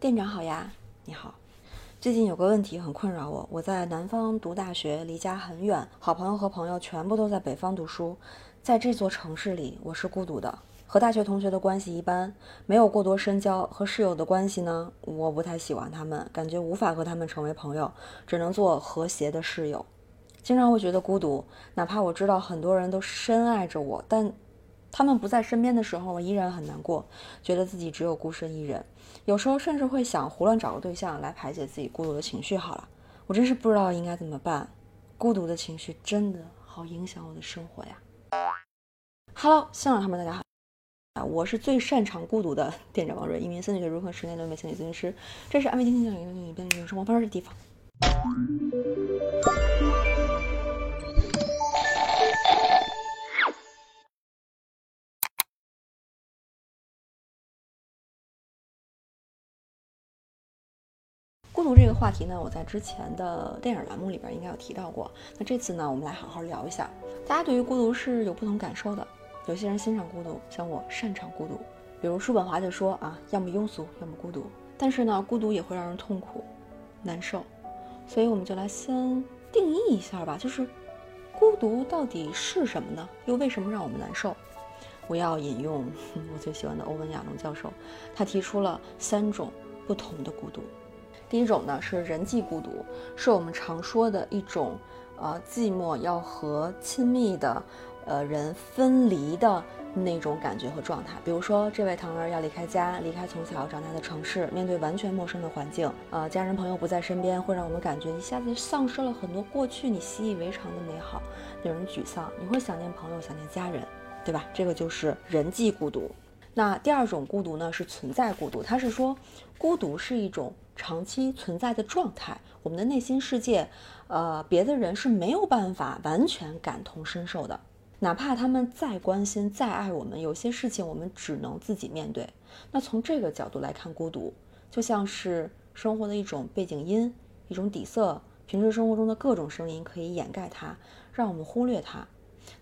店长好呀，你好。最近有个问题很困扰我，我在南方读大学，离家很远，好朋友和朋友全部都在北方读书，在这座城市里，我是孤独的。和大学同学的关系一般，没有过多深交。和室友的关系呢，我不太喜欢他们，感觉无法和他们成为朋友，只能做和谐的室友。经常会觉得孤独，哪怕我知道很多人都深爱着我，但他们不在身边的时候，我依然很难过，觉得自己只有孤身一人。有时候甚至会想胡乱找个对象来排解自己孤独的情绪。好了，我真是不知道应该怎么办，孤独的情绪真的好影响我的生活呀。Hello，新老他们大家好。啊，我是最擅长孤独的店长王瑞，一名心理学如何十年的美心理咨询师。这是安慰听听讲一个你变成生活方式的地方。话题呢，我在之前的电影栏目里边应该有提到过。那这次呢，我们来好好聊一下。大家对于孤独是有不同感受的。有些人欣赏孤独，像我擅长孤独。比如叔本华就说啊，要么庸俗，要么孤独。但是呢，孤独也会让人痛苦、难受。所以我们就来先定义一下吧，就是孤独到底是什么呢？又为什么让我们难受？我要引用我最喜欢的欧文亚龙教授，他提出了三种不同的孤独。第一种呢是人际孤独，是我们常说的一种，呃，寂寞要和亲密的。呃，人分离的那种感觉和状态，比如说这位糖儿要离开家，离开从小长大的城市，面对完全陌生的环境，呃，家人朋友不在身边，会让我们感觉一下子丧失了很多过去你习以为常的美好，令人沮丧。你会想念朋友，想念家人，对吧？这个就是人际孤独。那第二种孤独呢，是存在孤独，它是说孤独是一种长期存在的状态，我们的内心世界，呃，别的人是没有办法完全感同身受的。哪怕他们再关心、再爱我们，有些事情我们只能自己面对。那从这个角度来看，孤独就像是生活的一种背景音、一种底色。平时生活中的各种声音可以掩盖它，让我们忽略它。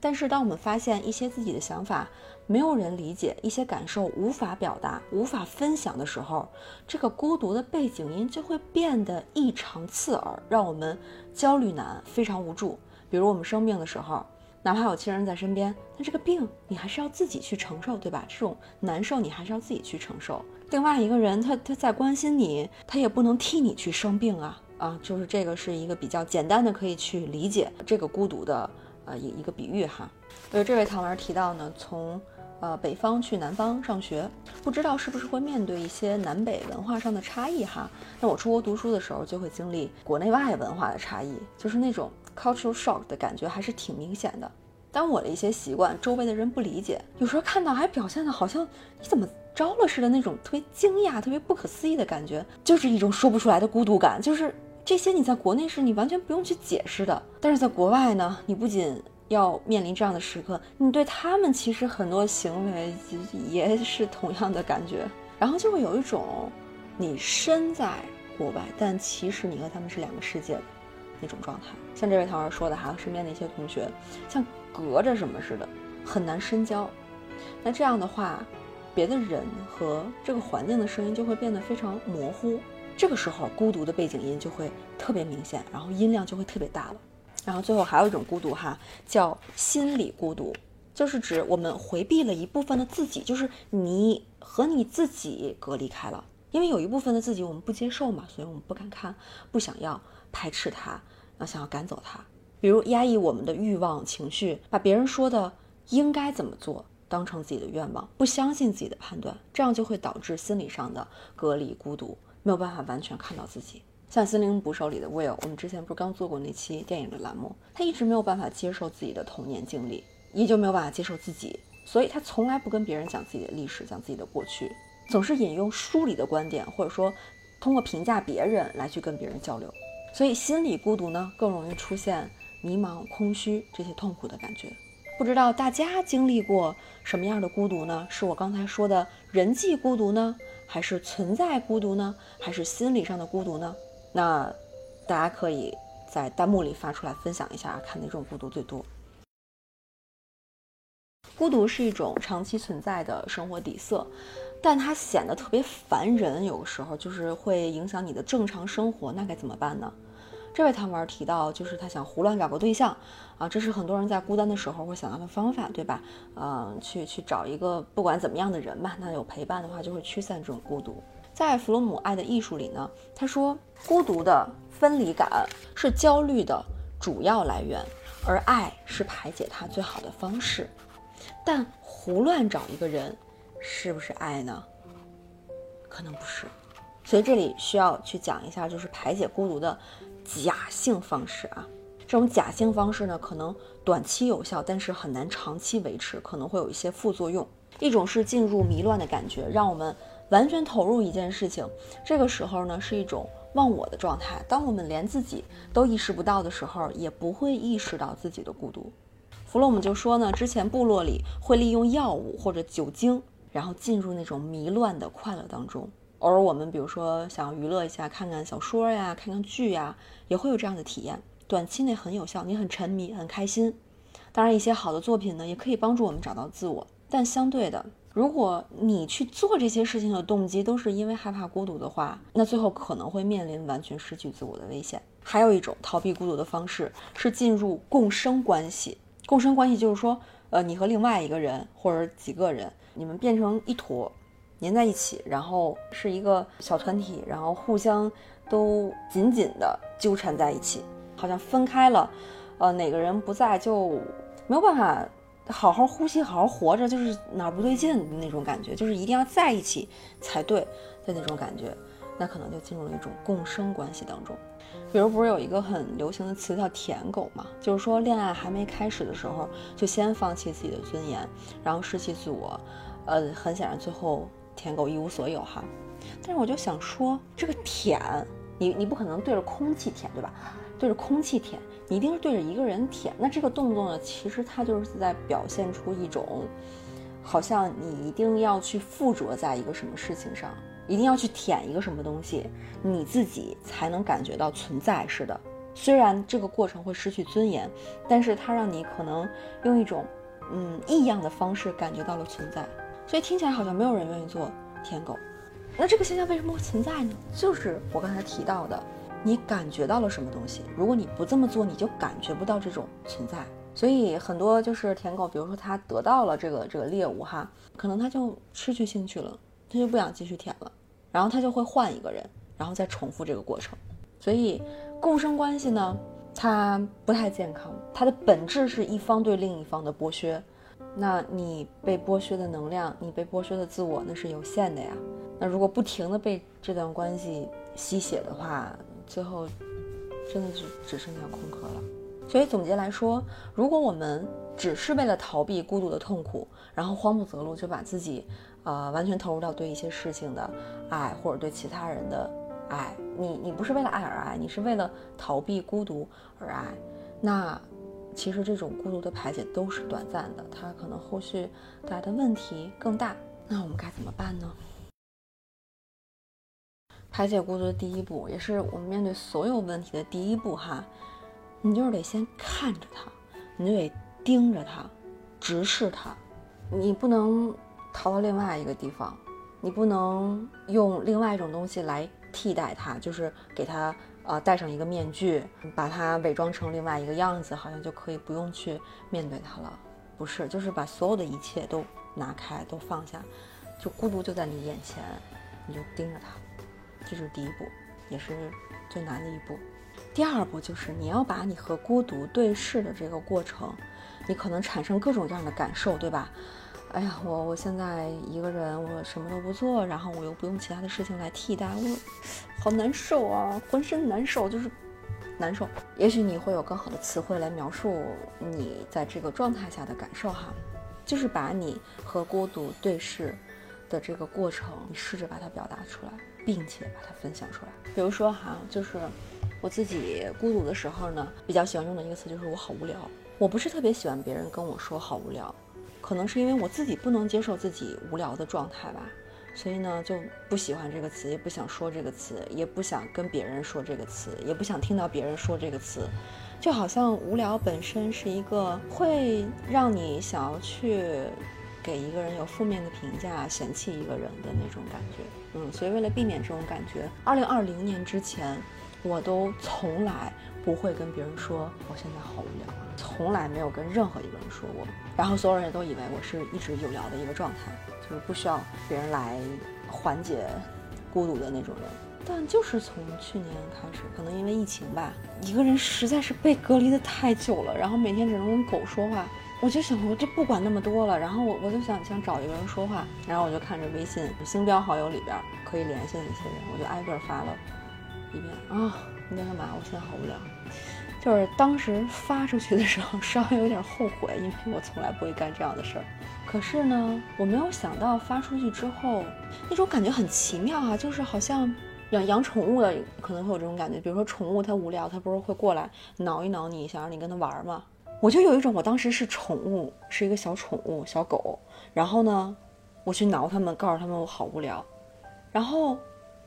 但是，当我们发现一些自己的想法没有人理解，一些感受无法表达、无法分享的时候，这个孤独的背景音就会变得异常刺耳，让我们焦虑难、非常无助。比如我们生病的时候。哪怕有亲人在身边，但这个病你还是要自己去承受，对吧？这种难受你还是要自己去承受。另外一个人他他在关心你，他也不能替你去生病啊啊！就是这个是一个比较简单的可以去理解这个孤独的呃一一个比喻哈。呃，这位唐文提到呢，从呃北方去南方上学，不知道是不是会面对一些南北文化上的差异哈？那我出国读书的时候就会经历国内外文化的差异，就是那种。cultural shock 的感觉还是挺明显的。当我的一些习惯，周围的人不理解，有时候看到还表现的好像你怎么着了似的那种特别惊讶、特别不可思议的感觉，就是一种说不出来的孤独感。就是这些你在国内是你完全不用去解释的，但是在国外呢，你不仅要面临这样的时刻，你对他们其实很多行为也是同样的感觉，然后就会有一种你身在国外，但其实你和他们是两个世界的。那种状态，像这位同学说的哈，身边的一些同学像隔着什么似的，很难深交。那这样的话，别的人和这个环境的声音就会变得非常模糊。这个时候，孤独的背景音就会特别明显，然后音量就会特别大了。然后最后还有一种孤独哈，叫心理孤独，就是指我们回避了一部分的自己，就是你和你自己隔离开了。因为有一部分的自己我们不接受嘛，所以我们不敢看，不想要。排斥他，那想要赶走他，比如压抑我们的欲望情绪，把别人说的应该怎么做当成自己的愿望，不相信自己的判断，这样就会导致心理上的隔离、孤独，没有办法完全看到自己。像《心灵捕手》里的 Will，我们之前不是刚做过那期电影的栏目，他一直没有办法接受自己的童年经历，也就没有办法接受自己，所以他从来不跟别人讲自己的历史，讲自己的过去，总是引用书里的观点，或者说通过评价别人来去跟别人交流。所以，心理孤独呢，更容易出现迷茫、空虚这些痛苦的感觉。不知道大家经历过什么样的孤独呢？是我刚才说的人际孤独呢，还是存在孤独呢，还是心理上的孤独呢？那大家可以在弹幕里发出来分享一下，看哪种孤独最多。孤独是一种长期存在的生活底色。但它显得特别烦人，有的时候就是会影响你的正常生活，那该怎么办呢？这位糖丸提到，就是他想胡乱找个对象，啊，这是很多人在孤单的时候会想到的方法，对吧？嗯，去去找一个不管怎么样的人吧，那有陪伴的话就会驱散这种孤独。在弗洛姆《爱的艺术》里呢，他说，孤独的分离感是焦虑的主要来源，而爱是排解它最好的方式。但胡乱找一个人，是不是爱呢？可能不是。所以这里需要去讲一下，就是排解孤独的。假性方式啊，这种假性方式呢，可能短期有效，但是很难长期维持，可能会有一些副作用。一种是进入迷乱的感觉，让我们完全投入一件事情，这个时候呢是一种忘我的状态。当我们连自己都意识不到的时候，也不会意识到自己的孤独。弗洛姆就说呢，之前部落里会利用药物或者酒精，然后进入那种迷乱的快乐当中。偶尔我们比如说想娱乐一下，看看小说呀，看看剧呀，也会有这样的体验。短期内很有效，你很沉迷，很开心。当然，一些好的作品呢，也可以帮助我们找到自我。但相对的，如果你去做这些事情的动机都是因为害怕孤独的话，那最后可能会面临完全失去自我的危险。还有一种逃避孤独的方式是进入共生关系。共生关系就是说，呃，你和另外一个人或者几个人，你们变成一坨。粘在一起，然后是一个小团体，然后互相都紧紧的纠缠在一起，好像分开了，呃，哪个人不在就没有办法好好呼吸、好好活着，就是哪儿不对劲的那种感觉，就是一定要在一起才对的那种感觉，那可能就进入了一种共生关系当中。比如不是有一个很流行的词叫“舔狗”嘛，就是说恋爱还没开始的时候就先放弃自己的尊严，然后失去自我，呃，很显然最后。舔狗一无所有哈，但是我就想说，这个舔，你你不可能对着空气舔，对吧？对着空气舔，你一定是对着一个人舔。那这个动作呢，其实它就是在表现出一种，好像你一定要去附着在一个什么事情上，一定要去舔一个什么东西，你自己才能感觉到存在似的。虽然这个过程会失去尊严，但是它让你可能用一种嗯异样的方式感觉到了存在。所以听起来好像没有人愿意做舔狗，那这个现象为什么会存在呢？就是我刚才提到的，你感觉到了什么东西？如果你不这么做，你就感觉不到这种存在。所以很多就是舔狗，比如说他得到了这个这个猎物哈，可能他就失去兴趣了，他就不想继续舔了，然后他就会换一个人，然后再重复这个过程。所以共生关系呢，它不太健康，它的本质是一方对另一方的剥削。那你被剥削的能量，你被剥削的自我，那是有限的呀。那如果不停的被这段关系吸血的话，最后真的是只剩下空壳了。所以总结来说，如果我们只是为了逃避孤独的痛苦，然后慌不择路就把自己，呃，完全投入到对一些事情的爱或者对其他人的爱，你你不是为了爱而爱，你是为了逃避孤独而爱，那。其实这种孤独的排解都是短暂的，它可能后续带来的问题更大。那我们该怎么办呢？排解孤独的第一步，也是我们面对所有问题的第一步哈，你就是得先看着它，你就得盯着它，直视它，你不能逃到另外一个地方，你不能用另外一种东西来替代它，就是给它。呃，戴上一个面具，把它伪装成另外一个样子，好像就可以不用去面对它了。不是，就是把所有的一切都拿开，都放下，就孤独就在你眼前，你就盯着它。这是第一步，也是最难的一步。第二步就是你要把你和孤独对视的这个过程，你可能产生各种各样的感受，对吧？哎呀，我我现在一个人，我什么都不做，然后我又不用其他的事情来替代，我好难受啊，浑身难受，就是难受。也许你会有更好的词汇来描述你在这个状态下的感受哈，就是把你和孤独对视的这个过程，你试着把它表达出来，并且把它分享出来。比如说哈，就是我自己孤独的时候呢，比较喜欢用的一个词就是我好无聊。我不是特别喜欢别人跟我说好无聊。可能是因为我自己不能接受自己无聊的状态吧，所以呢就不喜欢这个词，也不想说这个词，也不想跟别人说这个词，也不想听到别人说这个词，就好像无聊本身是一个会让你想要去给一个人有负面的评价，嫌弃一个人的那种感觉。嗯，所以为了避免这种感觉，二零二零年之前，我都从来不会跟别人说我现在好无聊，从来没有跟任何一个人说过。然后所有人也都以为我是一直有聊的一个状态，就是不需要别人来缓解孤独的那种人。但就是从去年开始，可能因为疫情吧，一个人实在是被隔离的太久了，然后每天只能跟狗说话，我就想，我就不管那么多了，然后我我就想想找一个人说话，然后我就看着微信星标好友里边可以联系的一些人，我就挨个发了一遍啊，你在干嘛？我现在好无聊。就是当时发出去的时候，稍微有点后悔，因为我从来不会干这样的事儿。可是呢，我没有想到发出去之后，那种感觉很奇妙啊，就是好像。养养宠物的可能会有这种感觉，比如说宠物它无聊，它不是会过来挠一挠你，想让你跟它玩吗？我就有一种我当时是宠物，是一个小宠物小狗，然后呢，我去挠它们，告诉他们我好无聊，然后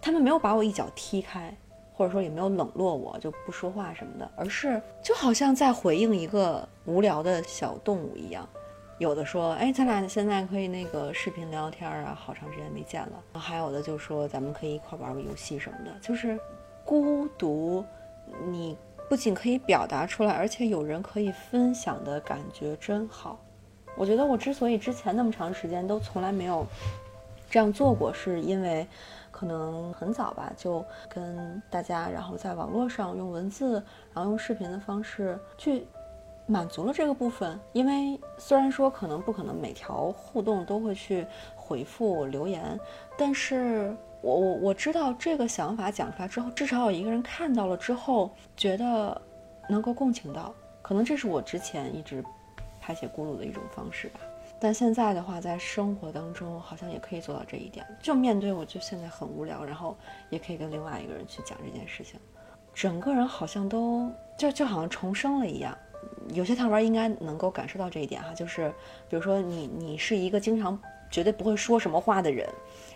他们没有把我一脚踢开，或者说也没有冷落我就不说话什么的，而是就好像在回应一个无聊的小动物一样。有的说，哎，咱俩现在可以那个视频聊天啊，好长时间没见了。还有的就说，咱们可以一块玩个游戏什么的。就是孤独，你不仅可以表达出来，而且有人可以分享的感觉真好。我觉得我之所以之前那么长时间都从来没有这样做过，是因为可能很早吧，就跟大家，然后在网络上用文字，然后用视频的方式去。满足了这个部分，因为虽然说可能不可能每条互动都会去回复留言，但是我我我知道这个想法讲出来之后，至少有一个人看到了之后，觉得能够共情到，可能这是我之前一直排解孤独的一种方式吧。但现在的话，在生活当中好像也可以做到这一点，就面对我就现在很无聊，然后也可以跟另外一个人去讲这件事情，整个人好像都就就好像重生了一样。有些糖丸应该能够感受到这一点哈，就是比如说你你是一个经常绝对不会说什么话的人，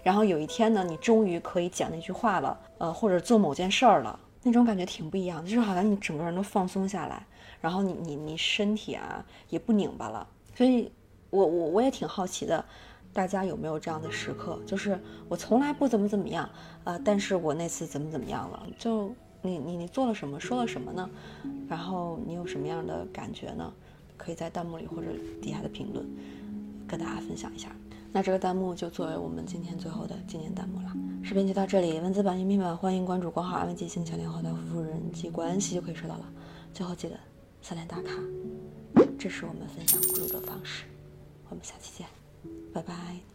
然后有一天呢，你终于可以讲那句话了，呃，或者做某件事儿了，那种感觉挺不一样的，就是好像你整个人都放松下来，然后你你你身体啊也不拧巴了。所以，我我我也挺好奇的，大家有没有这样的时刻？就是我从来不怎么怎么样啊，但是我那次怎么怎么样了？就。你你你做了什么，说了什么呢？然后你有什么样的感觉呢？可以在弹幕里或者底下的评论跟大家分享一下。那这个弹幕就作为我们今天最后的纪念弹幕了。视频就到这里，文字版、音频版欢迎关注公号“安慰进行小天后的夫妇人际关系”就可以收到了。最后记得三连打卡，这是我们分享孤独的方式。我们下期见，拜拜。